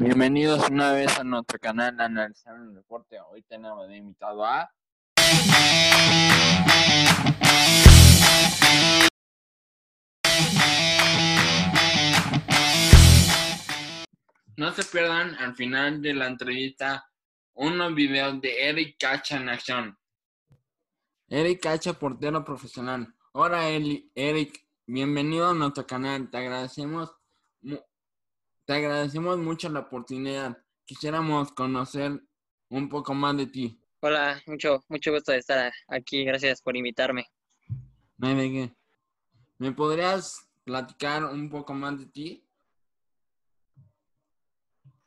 Bienvenidos una vez a nuestro canal Analizar el Deporte. Hoy tenemos de invitado a... No se pierdan al final de la entrevista unos videos de Eric Cacha en acción. Eric Cacha, portero profesional. Hola Eric, bienvenido a nuestro canal. Te agradecemos, te agradecemos mucho la oportunidad. Quisiéramos conocer un poco más de ti. Hola, mucho, mucho gusto de estar aquí. Gracias por invitarme. No hay de qué. ¿Me podrías platicar un poco más de ti?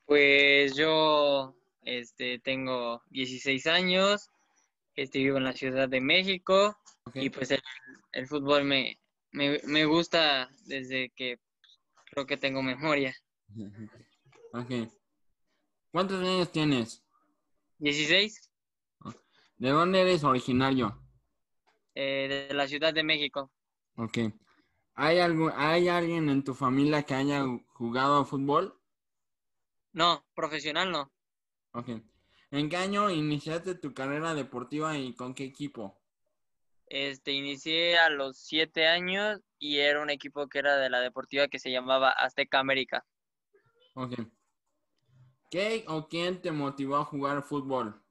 Pues yo este, tengo 16 años, este, vivo en la Ciudad de México y pues el, el fútbol me, me, me gusta desde que creo que tengo memoria. Ok. ¿Cuántos años tienes? 16 ¿De dónde eres originario? eh, de la Ciudad de México. Ok. ¿Hay, algo, ¿Hay alguien en tu familia que haya jugado fútbol? No, profesional no. Ok. ¿En qué año iniciaste tu carrera deportiva y con qué equipo? Este, inicié a los 7 años y era un equipo que era de la deportiva que se llamaba Azteca América. Ok. ¿Qué o quién te motivó a jugar fútbol?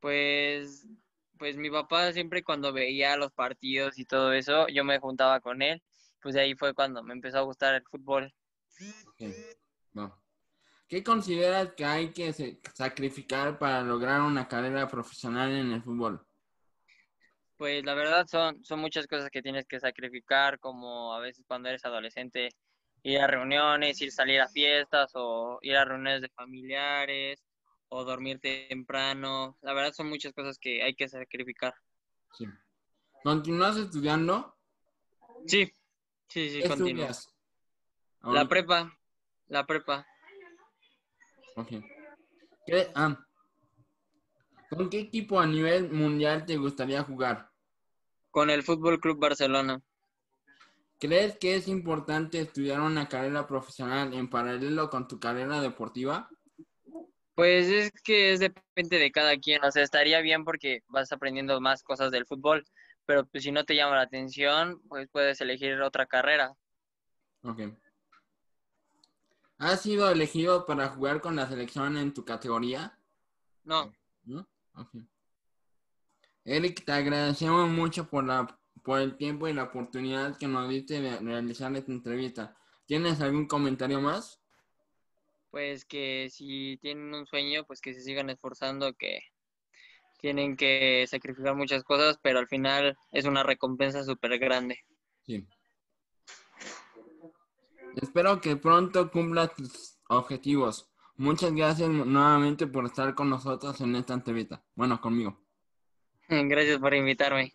Pues, pues mi papá siempre cuando veía los partidos y todo eso, yo me juntaba con él. Pues ahí fue cuando me empezó a gustar el fútbol. Ok. No. ¿Qué consideras que hay que sacrificar para lograr una carrera profesional en el fútbol? Pues la verdad son, son muchas cosas que tienes que sacrificar, como a veces cuando eres adolescente, ir a reuniones, ir salir a fiestas o ir a reuniones de familiares o dormir temprano. La verdad son muchas cosas que hay que sacrificar. Sí. ¿Continúas estudiando? Sí, sí, sí, ¿Qué continúo. estudias? La prepa, la prepa. Ok. ¿Qué- ah, ¿Con qué equipo a nivel mundial te gustaría jugar? Con el Fútbol Club Barcelona. ¿Crees que es importante estudiar una carrera profesional en paralelo con tu carrera deportiva? Pues es que es depende de cada quien, o sea, estaría bien porque vas aprendiendo más cosas del fútbol, pero pues si no te llama la atención, pues puedes elegir otra carrera. Ok. ¿Has sido elegido para jugar con la selección en tu categoría? No, ¿No? Ok. Eric, te agradecemos mucho por, la, por el tiempo y la oportunidad que nos diste de realizar esta entrevista. ¿Tienes algún comentario más? pues que si tienen un sueño, pues que se sigan esforzando, que tienen que sacrificar muchas cosas, pero al final es una recompensa súper grande. Sí. Espero que pronto cumplas tus objetivos. Muchas gracias nuevamente por estar con nosotros en esta entrevista. Bueno, conmigo. Gracias por invitarme.